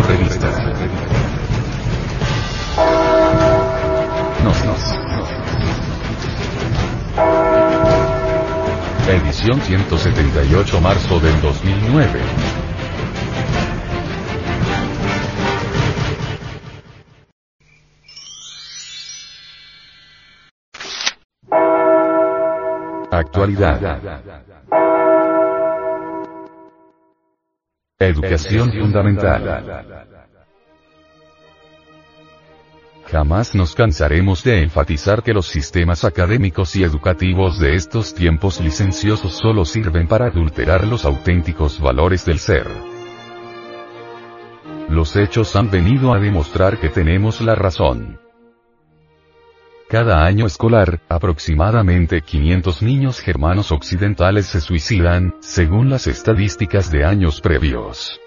Radio Revista. Nos, nos, Edición 178 marzo del 2009. Actualidad. Educación fundamental. Jamás nos cansaremos de enfatizar que los sistemas académicos y educativos de estos tiempos licenciosos solo sirven para adulterar los auténticos valores del ser. Los hechos han venido a demostrar que tenemos la razón. Cada año escolar, aproximadamente 500 niños germanos occidentales se suicidan, según las estadísticas de años previos.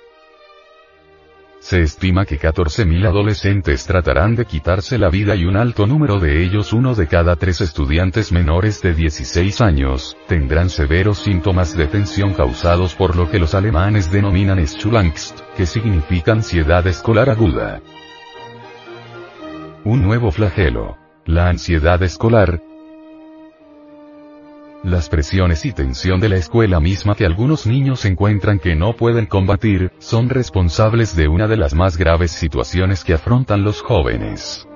Se estima que 14.000 adolescentes tratarán de quitarse la vida y un alto número de ellos, uno de cada tres estudiantes menores de 16 años, tendrán severos síntomas de tensión causados por lo que los alemanes denominan Schulangst, que significa ansiedad escolar aguda. Un nuevo flagelo. La ansiedad escolar, las presiones y tensión de la escuela misma que algunos niños encuentran que no pueden combatir, son responsables de una de las más graves situaciones que afrontan los jóvenes.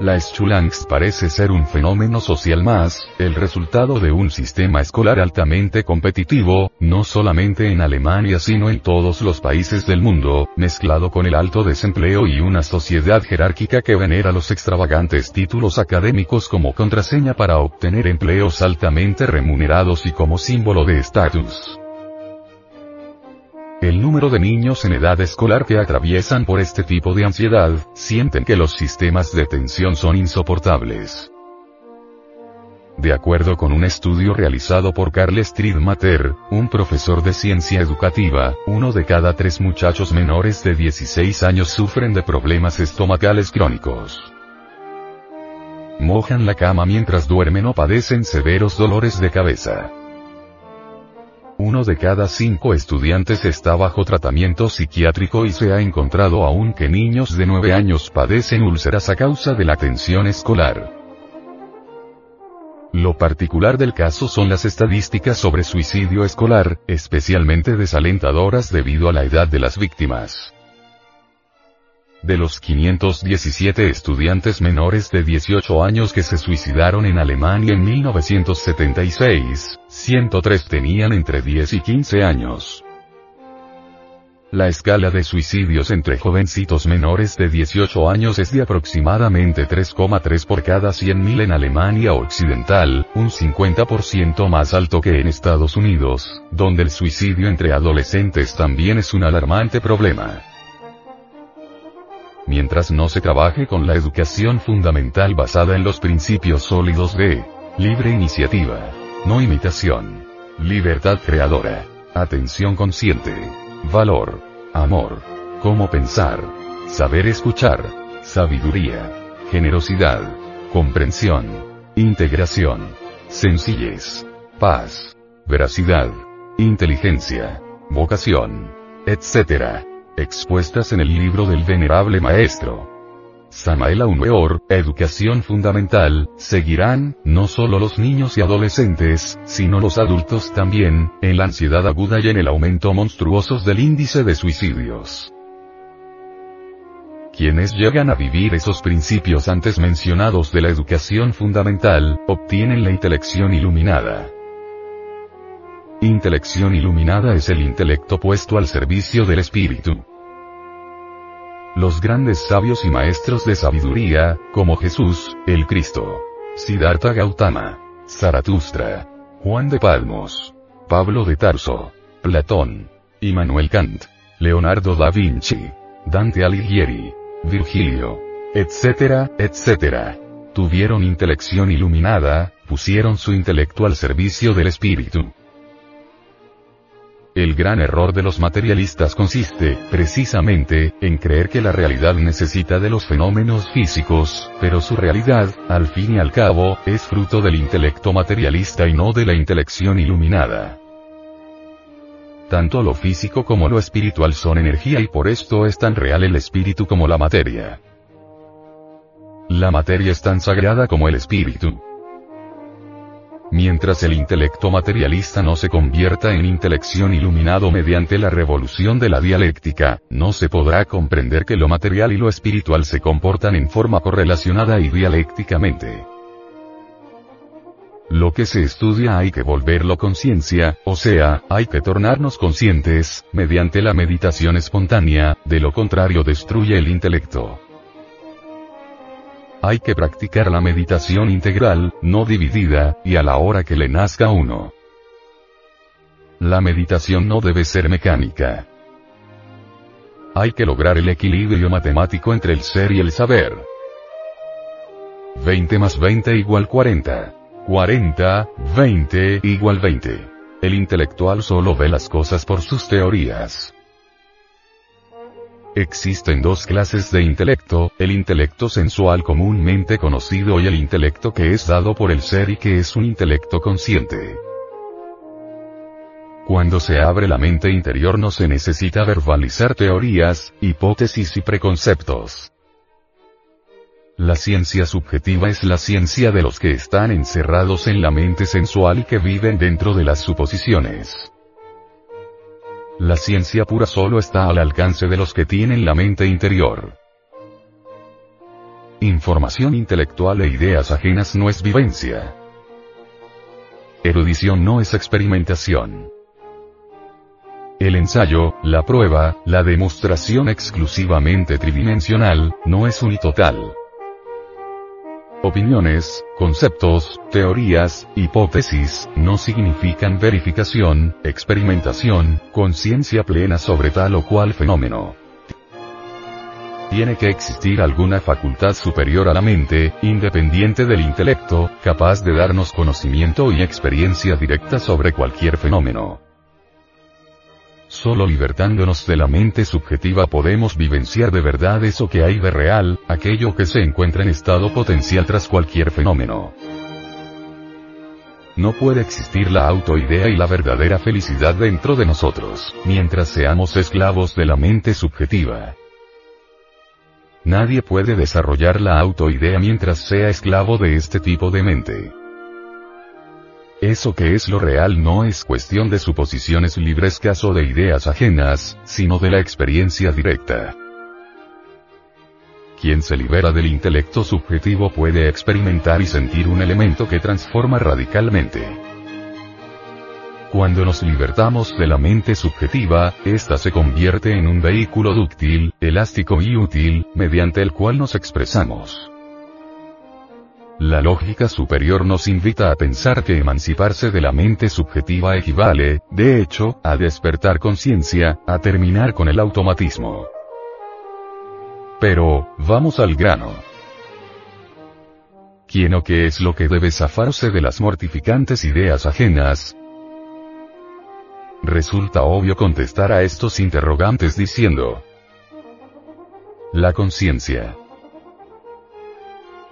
La Schulangst parece ser un fenómeno social más, el resultado de un sistema escolar altamente competitivo, no solamente en Alemania sino en todos los países del mundo, mezclado con el alto desempleo y una sociedad jerárquica que venera los extravagantes títulos académicos como contraseña para obtener empleos altamente remunerados y como símbolo de estatus. El número de niños en edad escolar que atraviesan por este tipo de ansiedad, sienten que los sistemas de tensión son insoportables. De acuerdo con un estudio realizado por Carl Striedmatter, un profesor de ciencia educativa, uno de cada tres muchachos menores de 16 años sufren de problemas estomacales crónicos. Mojan la cama mientras duermen o padecen severos dolores de cabeza. Uno de cada cinco estudiantes está bajo tratamiento psiquiátrico y se ha encontrado aún que niños de 9 años padecen úlceras a causa de la tensión escolar. Lo particular del caso son las estadísticas sobre suicidio escolar, especialmente desalentadoras debido a la edad de las víctimas. De los 517 estudiantes menores de 18 años que se suicidaron en Alemania en 1976, 103 tenían entre 10 y 15 años. La escala de suicidios entre jovencitos menores de 18 años es de aproximadamente 3,3 por cada 100.000 en Alemania Occidental, un 50% más alto que en Estados Unidos, donde el suicidio entre adolescentes también es un alarmante problema mientras no se trabaje con la educación fundamental basada en los principios sólidos de libre iniciativa, no imitación, libertad creadora, atención consciente, valor, amor, cómo pensar, saber escuchar, sabiduría, generosidad, comprensión, integración, sencillez, paz, veracidad, inteligencia, vocación, etc expuestas en el libro del venerable maestro. Samael Aumeor, Educación Fundamental, seguirán, no solo los niños y adolescentes, sino los adultos también, en la ansiedad aguda y en el aumento monstruosos del índice de suicidios. Quienes llegan a vivir esos principios antes mencionados de la educación fundamental, obtienen la intelección iluminada. Intelección iluminada es el intelecto puesto al servicio del espíritu. Los grandes sabios y maestros de sabiduría, como Jesús, el Cristo, Siddhartha Gautama, Zaratustra, Juan de Palmos, Pablo de Tarso, Platón, Immanuel Kant, Leonardo da Vinci, Dante Alighieri, Virgilio, etcétera, etcétera. Tuvieron intelección iluminada, pusieron su intelecto al servicio del espíritu. El gran error de los materialistas consiste, precisamente, en creer que la realidad necesita de los fenómenos físicos, pero su realidad, al fin y al cabo, es fruto del intelecto materialista y no de la intelección iluminada. tanto lo físico como lo espiritual son energía y por esto es tan real el espíritu como la materia. La materia es tan sagrada como el espíritu. Mientras el intelecto materialista no se convierta en intelección iluminado mediante la revolución de la dialéctica, no se podrá comprender que lo material y lo espiritual se comportan en forma correlacionada y dialécticamente. Lo que se estudia hay que volverlo conciencia, o sea, hay que tornarnos conscientes, mediante la meditación espontánea, de lo contrario destruye el intelecto. Hay que practicar la meditación integral, no dividida, y a la hora que le nazca uno. La meditación no debe ser mecánica. Hay que lograr el equilibrio matemático entre el ser y el saber. 20 más 20 igual 40. 40, 20 igual 20. El intelectual solo ve las cosas por sus teorías. Existen dos clases de intelecto, el intelecto sensual comúnmente conocido y el intelecto que es dado por el ser y que es un intelecto consciente. Cuando se abre la mente interior no se necesita verbalizar teorías, hipótesis y preconceptos. La ciencia subjetiva es la ciencia de los que están encerrados en la mente sensual y que viven dentro de las suposiciones. La ciencia pura solo está al alcance de los que tienen la mente interior. Información intelectual e ideas ajenas no es vivencia. Erudición no es experimentación. El ensayo, la prueba, la demostración exclusivamente tridimensional, no es unitotal. Opiniones, conceptos, teorías, hipótesis, no significan verificación, experimentación, conciencia plena sobre tal o cual fenómeno. Tiene que existir alguna facultad superior a la mente, independiente del intelecto, capaz de darnos conocimiento y experiencia directa sobre cualquier fenómeno. Solo libertándonos de la mente subjetiva podemos vivenciar de verdad eso que hay de real, aquello que se encuentra en estado potencial tras cualquier fenómeno. No puede existir la autoidea y la verdadera felicidad dentro de nosotros, mientras seamos esclavos de la mente subjetiva. Nadie puede desarrollar la autoidea mientras sea esclavo de este tipo de mente. Eso que es lo real no es cuestión de suposiciones librescas o de ideas ajenas, sino de la experiencia directa. Quien se libera del intelecto subjetivo puede experimentar y sentir un elemento que transforma radicalmente. Cuando nos libertamos de la mente subjetiva, ésta se convierte en un vehículo dúctil, elástico y útil, mediante el cual nos expresamos. La lógica superior nos invita a pensar que emanciparse de la mente subjetiva equivale, de hecho, a despertar conciencia, a terminar con el automatismo. Pero, vamos al grano. ¿Quién o qué es lo que debe zafarse de las mortificantes ideas ajenas? Resulta obvio contestar a estos interrogantes diciendo, la conciencia.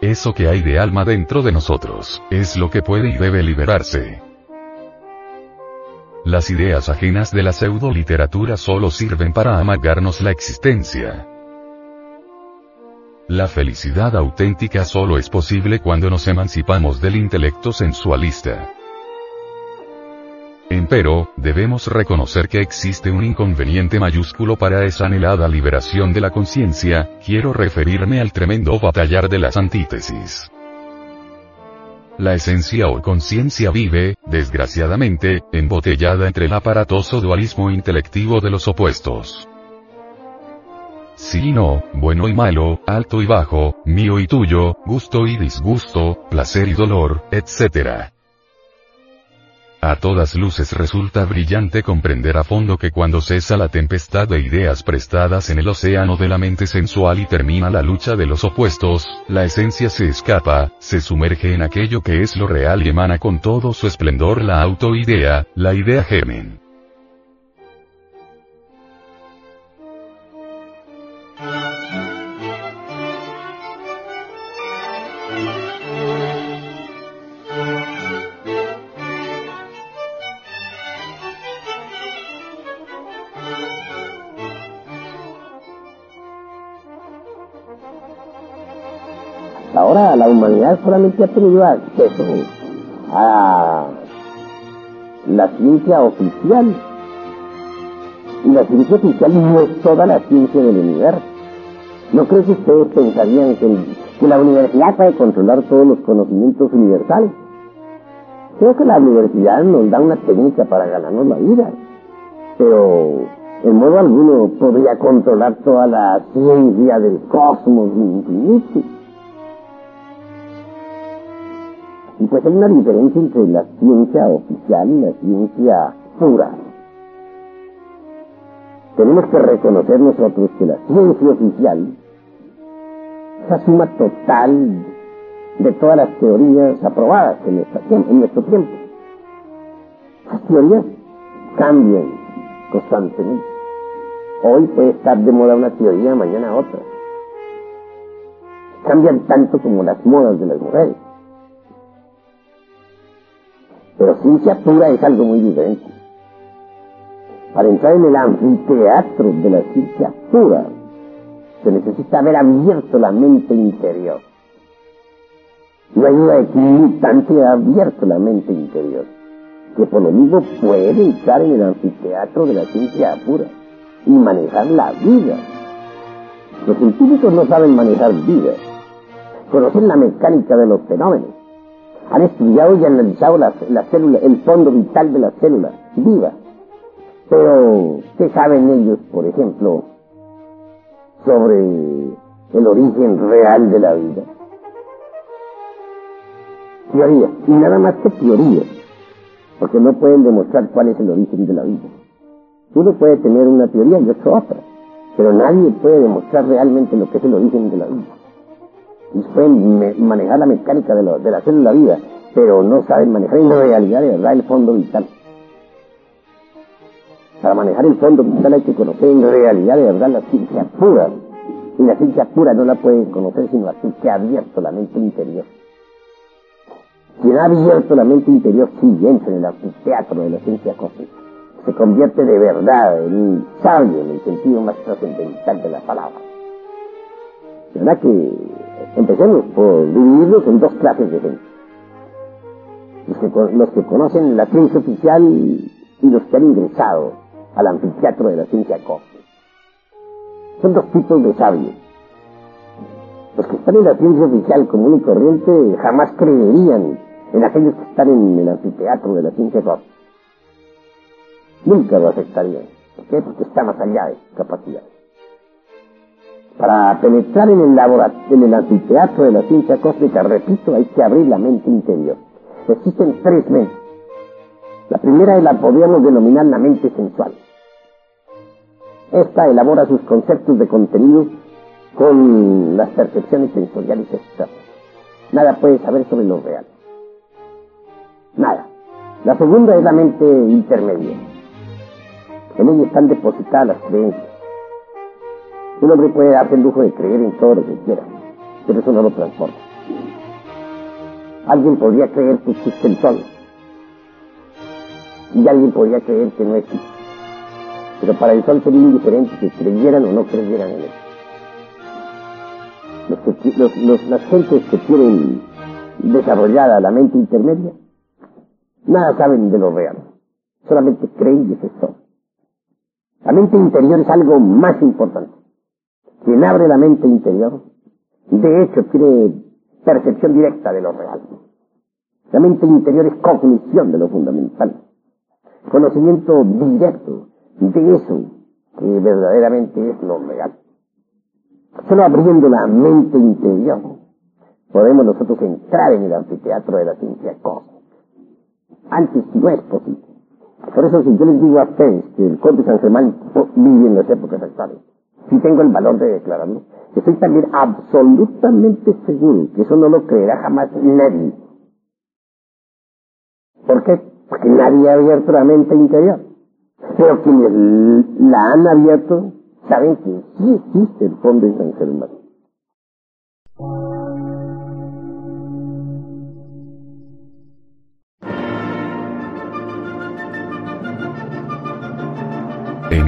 Eso que hay de alma dentro de nosotros, es lo que puede y debe liberarse. Las ideas ajenas de la pseudo literatura solo sirven para amargarnos la existencia. La felicidad auténtica solo es posible cuando nos emancipamos del intelecto sensualista. Empero, debemos reconocer que existe un inconveniente mayúsculo para esa anhelada liberación de la conciencia, quiero referirme al tremendo batallar de las antítesis. La esencia o conciencia vive, desgraciadamente, embotellada entre el aparatoso dualismo intelectivo de los opuestos. Sí no, bueno y malo, alto y bajo, mío y tuyo, gusto y disgusto, placer y dolor, etc. A todas luces resulta brillante comprender a fondo que cuando cesa la tempestad de ideas prestadas en el océano de la mente sensual y termina la lucha de los opuestos, la esencia se escapa, se sumerge en aquello que es lo real y emana con todo su esplendor la autoidea, la idea germen. Ahora la humanidad solamente ha tenido acceso a la ciencia oficial. Y la ciencia oficial no es toda la ciencia del universo. No creo que ustedes pensarían que, la universidad puede controlar todos los conocimientos universales. Creo que la universidad nos da una técnica para ganarnos la vida. Pero en modo alguno podría controlar toda la ciencia del cosmos infinito. Y pues hay una diferencia entre la ciencia oficial y la ciencia pura. Tenemos que reconocer nosotros que la ciencia oficial es la suma total de todas las teorías aprobadas en, en nuestro tiempo. Las teorías cambian constantemente. Hoy puede estar de moda una teoría, mañana otra. Cambian tanto como las modas de las mujeres. Pero ciencia pura es algo muy diferente. Para entrar en el anfiteatro de la ciencia pura, se necesita haber abierto la mente interior. No hay duda de que mutante ha abierto la mente interior, que por lo mismo puede entrar en el anfiteatro de la ciencia pura y manejar la vida. Los científicos no saben manejar vida, conocen la mecánica de los fenómenos, han estudiado y analizado la, célula, el fondo vital de la célula viva. Pero, ¿qué saben ellos, por ejemplo, sobre el origen real de la vida? Teoría, y nada más que teoría, porque no pueden demostrar cuál es el origen de la vida. Uno puede tener una teoría y otro otra, pero nadie puede demostrar realmente lo que es el origen de la vida y pueden manejar la mecánica de, de la célula vida, pero no saben manejar en realidad de verdad el fondo vital. Para manejar el fondo vital hay que conocer en realidad de verdad la ciencia pura. Y la ciencia pura no la puede conocer sino así que ha abierto la mente interior. Quien ha abierto la mente interior sí entra en el teatro de la ciencia cósmica. Se convierte de verdad en un sabio en el sentido más trascendental de la palabra. ¿Verdad que Empecemos por dividirlos en dos clases de gente. Los que, conocen la ciencia oficial y los que han ingresado al anfiteatro de la ciencia cósmica. Son dos tipos de sabios. Los que están en la ciencia oficial común y corriente jamás creerían en aquellos que están en el anfiteatro de la ciencia cósmica. Nunca lo aceptarían. ¿Por qué? Porque está más allá de capacidades. Para penetrar en el, en el anfiteatro de la ciencia cósmica, repito, hay que abrir la mente interior. Existen tres mentes. La primera es la podríamos denominar la mente sensual. Esta elabora sus conceptos de contenido con las percepciones sensoriales externas. Nada puede saber sobre lo real. Nada. La segunda es la mente intermedia. En ella están depositadas las creencias un hombre puede darse el lujo de creer en todo lo que quiera, pero eso no lo transporta. Alguien podría creer que existe el sol. Y alguien podría creer que no existe. Pero para el sol sería indiferente que creyeran o no creyeran en él. Los las gentes que tienen desarrollada la mente intermedia, nada saben de lo real. Solamente creen y es esto. La mente interior es algo más importante quien abre la mente interior, de hecho tiene percepción directa de lo real. La mente interior es cognición de lo fundamental, conocimiento directo de eso que verdaderamente es lo real. Solo abriendo la mente interior podemos nosotros entrar en el anfiteatro de la ciencia cósmica. Antes no es posible. Por eso si yo les digo a ustedes que el Conde San Germán vive en las épocas actuales, si tengo el valor de declararlo, estoy también absolutamente seguro que eso no lo creerá jamás nadie. ¿Por qué? Porque nadie ha abierto la mente interior. Pero quienes la han abierto saben que sí existe el fondo de San Germán.